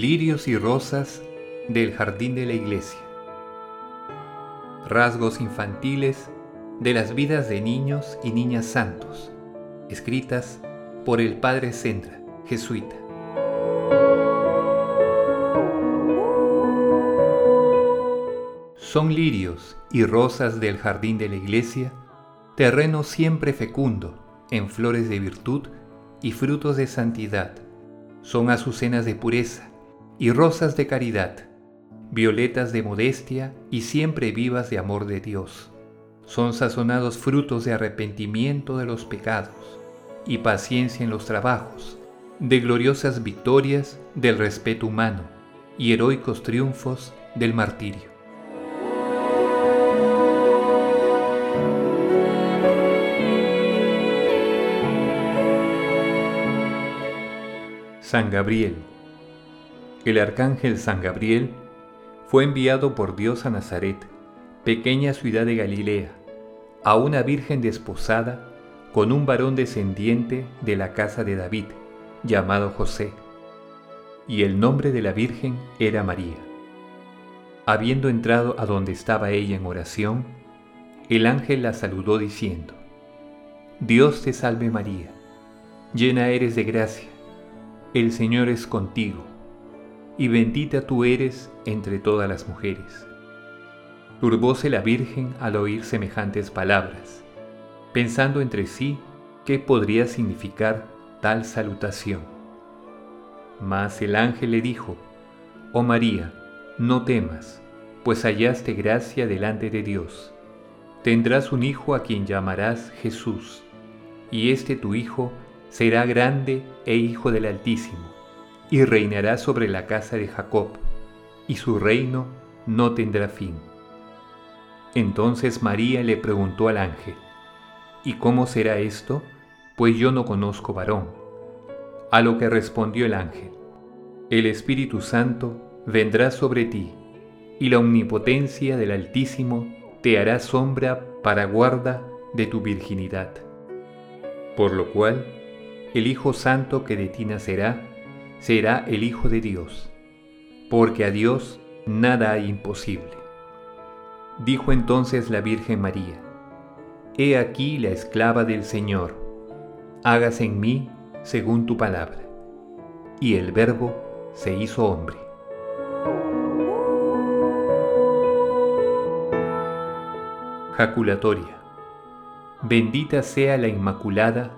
lirios y rosas del jardín de la iglesia. Rasgos infantiles de las vidas de niños y niñas santos, escritas por el padre Sendra, jesuita. Son lirios y rosas del jardín de la iglesia, terreno siempre fecundo en flores de virtud y frutos de santidad. Son azucenas de pureza y rosas de caridad, violetas de modestia y siempre vivas de amor de Dios. Son sazonados frutos de arrepentimiento de los pecados y paciencia en los trabajos, de gloriosas victorias del respeto humano y heroicos triunfos del martirio. San Gabriel. El arcángel San Gabriel fue enviado por Dios a Nazaret, pequeña ciudad de Galilea, a una virgen desposada con un varón descendiente de la casa de David, llamado José, y el nombre de la virgen era María. Habiendo entrado a donde estaba ella en oración, el ángel la saludó diciendo, Dios te salve María, llena eres de gracia el Señor es contigo, y bendita tú eres entre todas las mujeres. Turbóse la Virgen al oír semejantes palabras, pensando entre sí qué podría significar tal salutación. Mas el ángel le dijo, Oh María, no temas, pues hallaste gracia delante de Dios. Tendrás un hijo a quien llamarás Jesús, y este tu hijo será grande e hijo del Altísimo, y reinará sobre la casa de Jacob, y su reino no tendrá fin. Entonces María le preguntó al ángel, ¿Y cómo será esto? Pues yo no conozco varón. A lo que respondió el ángel, El Espíritu Santo vendrá sobre ti, y la omnipotencia del Altísimo te hará sombra para guarda de tu virginidad. Por lo cual, el Hijo Santo que de ti nacerá, será el Hijo de Dios, porque a Dios nada hay imposible. Dijo entonces la Virgen María, He aquí la esclava del Señor, hágase en mí según tu palabra. Y el Verbo se hizo hombre. Jaculatoria. Bendita sea la Inmaculada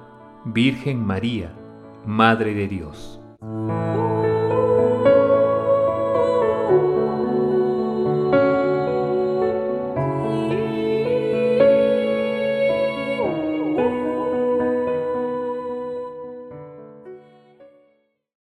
Virgen María, Madre de Dios. Thank you.